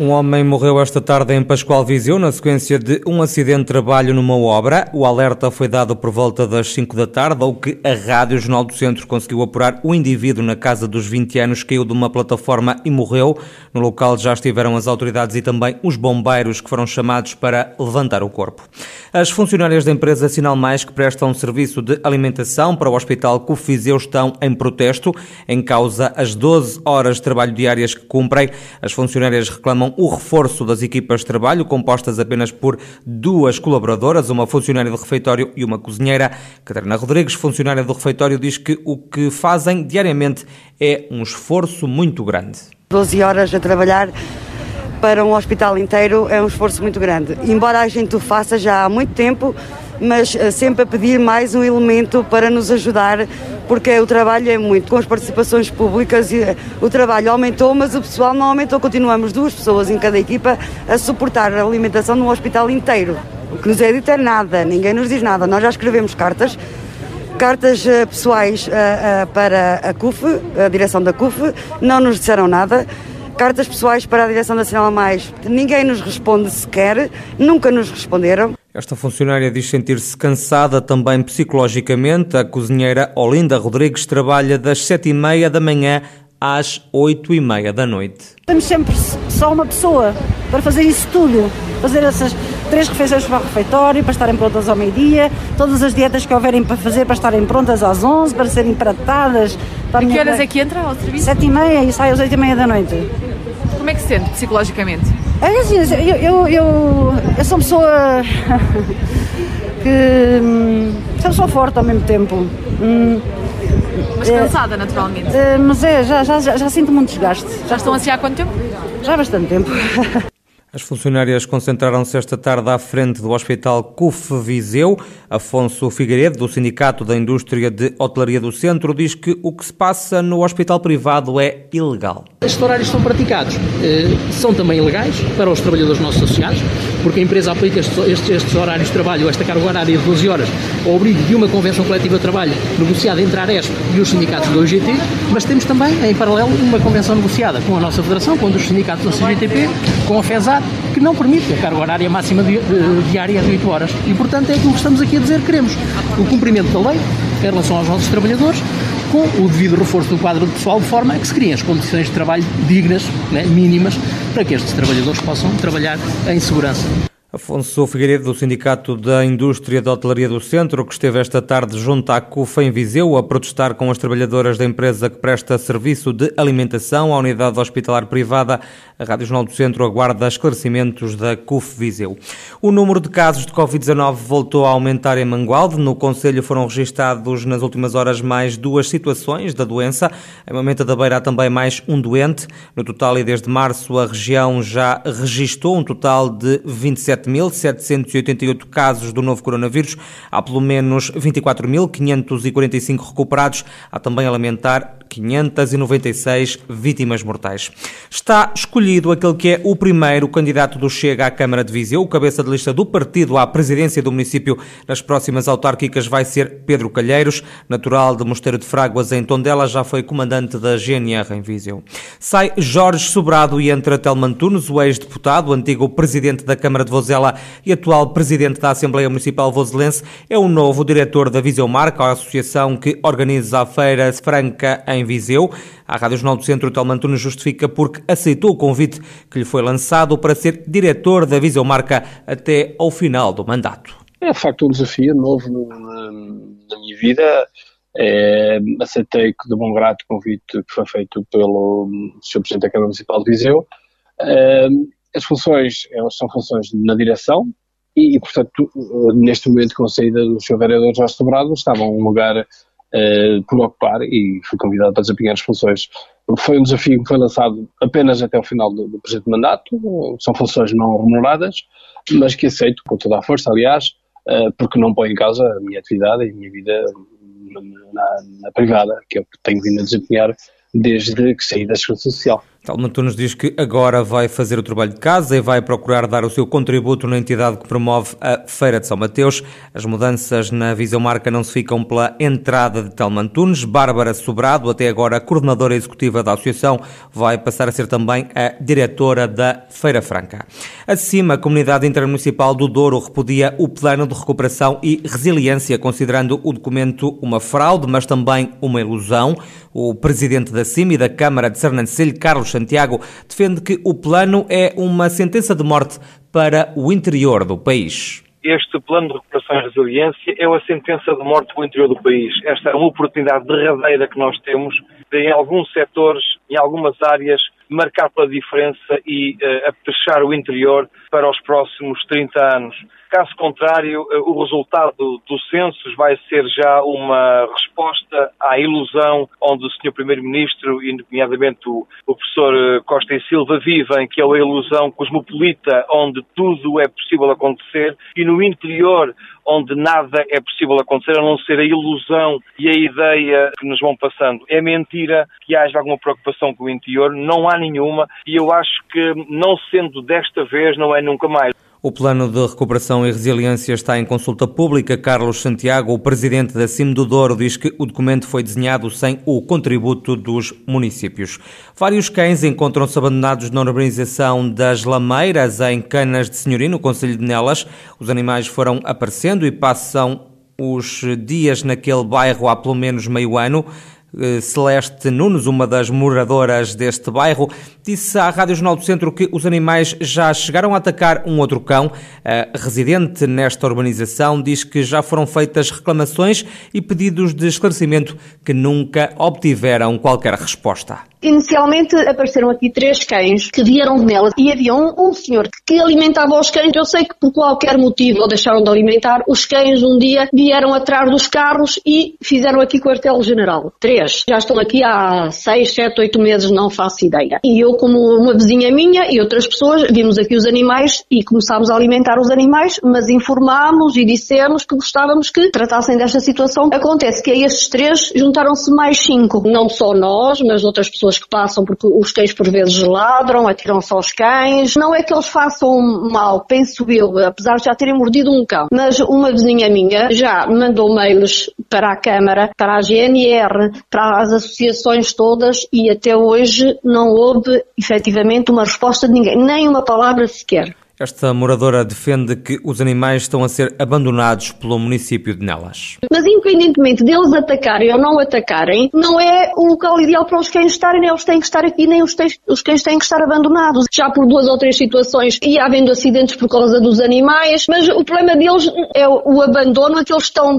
Um homem morreu esta tarde em Pascoal Viseu na sequência de um acidente de trabalho numa obra. O alerta foi dado por volta das 5 da tarde, ao que a Rádio Jornal do Centro conseguiu apurar o indivíduo na casa dos 20 anos caiu de uma plataforma e morreu. No local já estiveram as autoridades e também os bombeiros que foram chamados para levantar o corpo. As funcionárias da empresa Sinal Mais que prestam serviço de alimentação para o Hospital CUF Viseu estão em protesto. Em causa as 12 horas de trabalho diárias que cumprem, as funcionárias reclamam o reforço das equipas de trabalho, compostas apenas por duas colaboradoras, uma funcionária do refeitório e uma cozinheira. Catarina Rodrigues, funcionária do refeitório, diz que o que fazem diariamente é um esforço muito grande. 12 horas a trabalhar para um hospital inteiro é um esforço muito grande. Embora a gente o faça já há muito tempo, mas eh, sempre a pedir mais um elemento para nos ajudar, porque o trabalho é muito. Com as participações públicas, eh, o trabalho aumentou, mas o pessoal não aumentou. Continuamos duas pessoas em cada equipa a suportar a alimentação num hospital inteiro. O que nos é dito é nada, ninguém nos diz nada. Nós já escrevemos cartas, cartas eh, pessoais para a CUF, a direção da CUF, não nos disseram nada cartas pessoais para a Direção Nacional Mais. Ninguém nos responde sequer, nunca nos responderam. Esta funcionária diz sentir-se cansada também psicologicamente. A cozinheira Olinda Rodrigues trabalha das sete e meia da manhã às oito e meia da noite. Temos sempre só uma pessoa para fazer isso tudo, fazer essas três refeições para o refeitório, para estarem prontas ao meio-dia, todas as dietas que houverem para fazer para estarem prontas às onze, para serem pratadas. Para a que horas é que entra ao serviço? Sete e meia e sai às oito e meia da noite. Como é que se sente psicologicamente? É assim, eu, eu, eu, eu sou uma pessoa que. Hum, sou uma pessoa forte ao mesmo tempo. Hum, mas cansada, naturalmente. É, mas é, já, já, já, já sinto muito desgaste. Já estão assim há quanto tempo? Já há bastante tempo. As funcionárias concentraram-se esta tarde à frente do Hospital CUF Viseu. Afonso Figueiredo, do Sindicato da Indústria de Hotelaria do Centro, diz que o que se passa no hospital privado é ilegal. Estes horários são praticados eh, são também ilegais para os trabalhadores nossos associados, porque a empresa aplica estes, estes, estes horários de trabalho, esta carga horária de 12 horas, ao abrigo de uma convenção coletiva de trabalho negociada entre a Aresp e os sindicatos do OGT, mas temos também, em paralelo, uma convenção negociada com a nossa federação, com os sindicatos da CGTP, com a FESAR, que não permite a carga horária máxima diária de 8 horas. E, portanto, é aquilo que estamos aqui a dizer. Queremos o cumprimento da lei em relação aos nossos trabalhadores, com o devido reforço do quadro de pessoal, de forma a que se criem as condições de trabalho dignas, né, mínimas, para que estes trabalhadores possam trabalhar em segurança. Afonso Figueiredo, do Sindicato da Indústria da Hotelaria do Centro, que esteve esta tarde junto à CUF em Viseu a protestar com as trabalhadoras da empresa que presta serviço de alimentação à unidade hospitalar privada. A Rádio Jornal do Centro aguarda esclarecimentos da CUF Viseu. O número de casos de Covid-19 voltou a aumentar em Mangualde. No Conselho foram registados nas últimas horas mais duas situações da doença. Em Momento da Beira há também mais um doente. No total e desde março a região já registrou um total de 27 7.788 casos do novo coronavírus. Há pelo menos 24.545 recuperados. Há também a lamentar 596 vítimas mortais. Está escolhido aquele que é o primeiro candidato do Chega à Câmara de Viseu. O cabeça de lista do partido à presidência do município nas próximas autárquicas vai ser Pedro Calheiros, natural de Mosteiro de Fráguas, em Tondela, já foi comandante da GNR em Viseu. Sai Jorge Sobrado e entra Telman Tunes, o ex-deputado, antigo presidente da Câmara de Vozela e atual presidente da Assembleia Municipal Voselense, é o novo diretor da Viseu Marca, a associação que organiza a Feira Franca em em Viseu. A Rádio Jornal do Centro, Telmo Antunes justifica porque aceitou o convite que lhe foi lançado para ser diretor da Viseu Marca até ao final do mandato. É, de facto, um desafio novo na, na minha vida. É, aceitei de bom grato o convite que foi feito pelo Sr. Presidente da Câmara Municipal de Viseu. É, as funções são funções na direção e, e, portanto, neste momento, com a saída do Sr. Vereador Jorge Sobrado, estava um lugar uh, por ocupar e fui convidado para desempenhar as funções. Foi um desafio que foi lançado apenas até o final do, do presente mandato, são funções não remuneradas, mas que aceito com toda a força, aliás, uh, porque não põe em causa a minha atividade e a minha vida na, na privada, que é o que tenho vindo a desempenhar desde que saí da Segurança Social. Talmantunes diz que agora vai fazer o trabalho de casa e vai procurar dar o seu contributo na entidade que promove a Feira de São Mateus. As mudanças na visão marca não se ficam pela entrada de Talmantunes. Bárbara Sobrado, até agora coordenadora executiva da associação, vai passar a ser também a diretora da Feira Franca. Acima, a Comunidade Intermunicipal do Douro repudia o Plano de Recuperação e Resiliência, considerando o documento uma fraude, mas também uma ilusão. O presidente da CIM e da Câmara de Sernancelho, Carlos Santiago, defende que o plano é uma sentença de morte para o interior do país. Este plano de recuperação e resiliência é uma sentença de morte para o interior do país. Esta é uma oportunidade derradeira que nós temos de, em alguns setores, em algumas áreas, marcar pela diferença e uh, apetechar o interior para os próximos 30 anos. Caso contrário, uh, o resultado dos censos vai ser já uma resposta à ilusão onde o Sr. Primeiro-Ministro, e nomeadamente o, o professor eh, Costa e Silva, vivem, que é a ilusão cosmopolita onde tudo é possível acontecer e no interior onde nada é possível acontecer, a não ser a ilusão e a ideia que nos vão passando. É mentira que haja alguma preocupação com o interior, não há nenhuma, e eu acho que, não sendo desta vez, não é nunca mais. O plano de recuperação e resiliência está em consulta pública. Carlos Santiago, o presidente da CIM do Douro, diz que o documento foi desenhado sem o contributo dos municípios. Vários cães encontram-se abandonados na urbanização das Lameiras, em Canas de Senhoria, no Conselho de Nelas. Os animais foram aparecendo e passam os dias naquele bairro há pelo menos meio ano. Eh, Celeste Nunes, uma das moradoras deste bairro, disse à Rádio Jornal do Centro que os animais já chegaram a atacar um outro cão. A residente nesta urbanização diz que já foram feitas reclamações e pedidos de esclarecimento que nunca obtiveram qualquer resposta. Inicialmente apareceram aqui três cães que vieram de nelas e havia um, um, senhor que alimentava os cães. Eu sei que por qualquer motivo ou deixaram de alimentar, os cães um dia vieram atrás dos carros e fizeram aqui quartel-general. Três. Já estão aqui há seis, sete, oito meses, não faço ideia. E eu, como uma vizinha minha e outras pessoas, vimos aqui os animais e começámos a alimentar os animais, mas informámos e dissemos que gostávamos que tratassem desta situação. Acontece que a estes três juntaram-se mais cinco. Não só nós, mas outras pessoas pessoas que passam porque os cães por vezes ladram, atiram-se aos cães. Não é que eles façam mal, penso eu, apesar de já terem mordido um cão. Mas uma vizinha minha já mandou mails para a Câmara, para a GNR, para as associações todas e até hoje não houve efetivamente uma resposta de ninguém, nem uma palavra sequer. Esta moradora defende que os animais estão a ser abandonados pelo município de Nelas. Mas independentemente deles atacarem ou não atacarem, não é o local ideal para os cães estarem, eles têm que estar aqui, nem os, têm, os cães têm que estar abandonados. Já por duas ou três situações ia havendo acidentes por causa dos animais, mas o problema deles é o abandono a que eles estão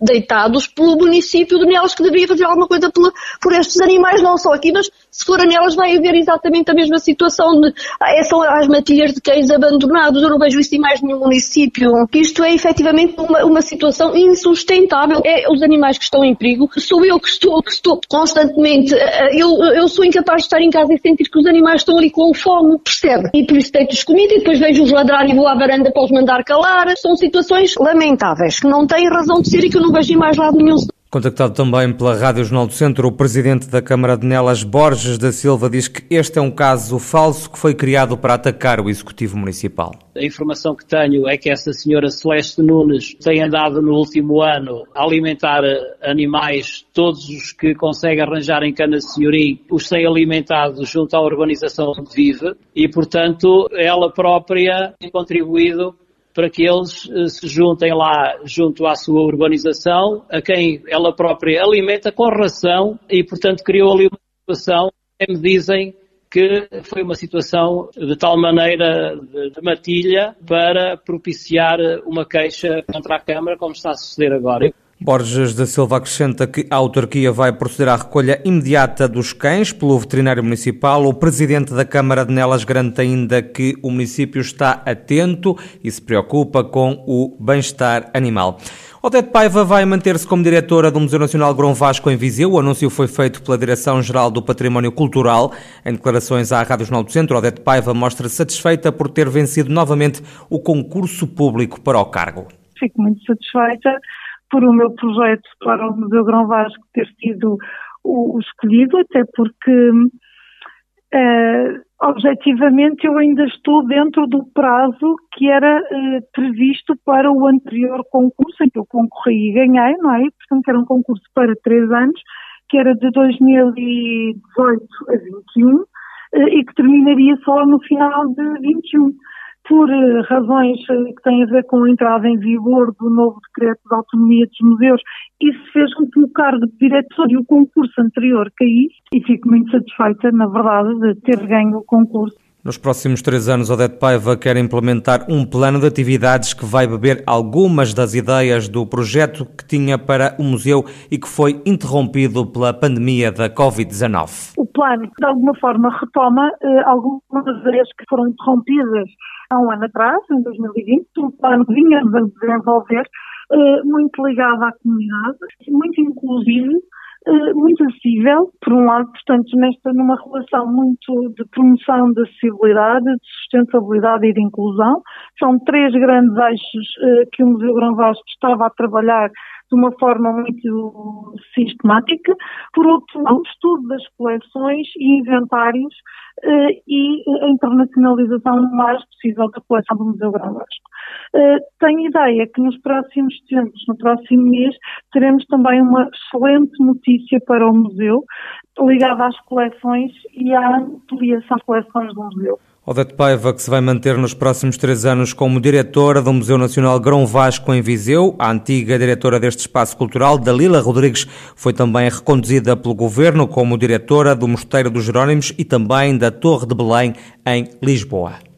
deitados pelo município de Nelas que deveria fazer alguma coisa por, por estes animais, não só aqui, mas se for a Nelas vai haver exatamente a mesma situação de, ah, são as matilhas de cães abandonados abandonados. Eu não vejo isso em mais nenhum município. Isto é efetivamente uma, uma situação insustentável. É os animais que estão em perigo. Sou eu que estou, que estou constantemente. Eh, eh, eu, eu sou incapaz de estar em casa e sentir que os animais estão ali com fome, percebe? E por isso deito-os comida e depois vejo-os ladrar e vou à varanda para os mandar calar. São situações lamentáveis, que não têm razão de ser e que eu não vejo em mais lado nenhum. Contactado também pela Rádio Jornal do Centro, o presidente da Câmara de Nelas, Borges da Silva, diz que este é um caso falso que foi criado para atacar o Executivo Municipal. A informação que tenho é que essa senhora Celeste Nunes tem andado no último ano a alimentar animais, todos os que consegue arranjar em Cana Senhorim, os tem alimentado junto à urbanização onde vive e, portanto, ela própria tem contribuído para que eles eh, se juntem lá junto à sua urbanização, a quem ela própria alimenta com ração e, portanto, criou ali uma situação, me dizem que foi uma situação de tal maneira de, de matilha para propiciar uma queixa contra a Câmara, como está a suceder agora. Borges da Silva acrescenta que a autarquia vai proceder à recolha imediata dos cães pelo veterinário municipal. O presidente da Câmara de Nelas garante ainda que o município está atento e se preocupa com o bem-estar animal. Odete Paiva vai manter-se como diretora do Museu Nacional Grão Vasco em Viseu. O anúncio foi feito pela Direção-Geral do Património Cultural. Em declarações à Rádio Jornal do Centro, Odete Paiva mostra satisfeita por ter vencido novamente o concurso público para o cargo. Fico muito satisfeita por o meu projeto para o Museu Grão Vasco ter sido o, o escolhido, até porque Uh, objetivamente, eu ainda estou dentro do prazo que era uh, previsto para o anterior concurso em que eu concorri e ganhei, não é? Portanto, era um concurso para três anos, que era de 2018 a 21 uh, e que terminaria só no final de 21 por eh, razões eh, que têm a ver com a entrada em vigor do novo decreto de autonomia dos museus, isso fez com que o cargo de diretor e o concurso anterior caísse e fico muito satisfeita, na verdade, de ter ganho o concurso. Nos próximos três anos, Odete Paiva quer implementar um plano de atividades que vai beber algumas das ideias do projeto que tinha para o museu e que foi interrompido pela pandemia da Covid-19. Plano, de alguma forma, retoma eh, algumas ideias que foram interrompidas há um ano atrás, em 2020, um plano que vinhamos a desenvolver, eh, muito ligado à comunidade, muito inclusivo, eh, muito acessível, por um lado, portanto, nesta, numa relação muito de promoção da acessibilidade, de sustentabilidade e de inclusão. São três grandes eixos uh, que o Museu Grão Vasco estava a trabalhar de uma forma muito sistemática. Por outro lado, estudo das coleções e inventários uh, e a internacionalização mais possível da coleção do Museu Grão Vasco. Uh, tenho ideia que nos próximos tempos, no próximo mês, teremos também uma excelente notícia para o museu, ligada às coleções e à ampliação das coleções do museu. Odete Paiva, que se vai manter nos próximos três anos como diretora do Museu Nacional Grão Vasco em Viseu. A antiga diretora deste espaço cultural, Dalila Rodrigues, foi também reconduzida pelo governo como diretora do Mosteiro dos Jerónimos e também da Torre de Belém, em Lisboa.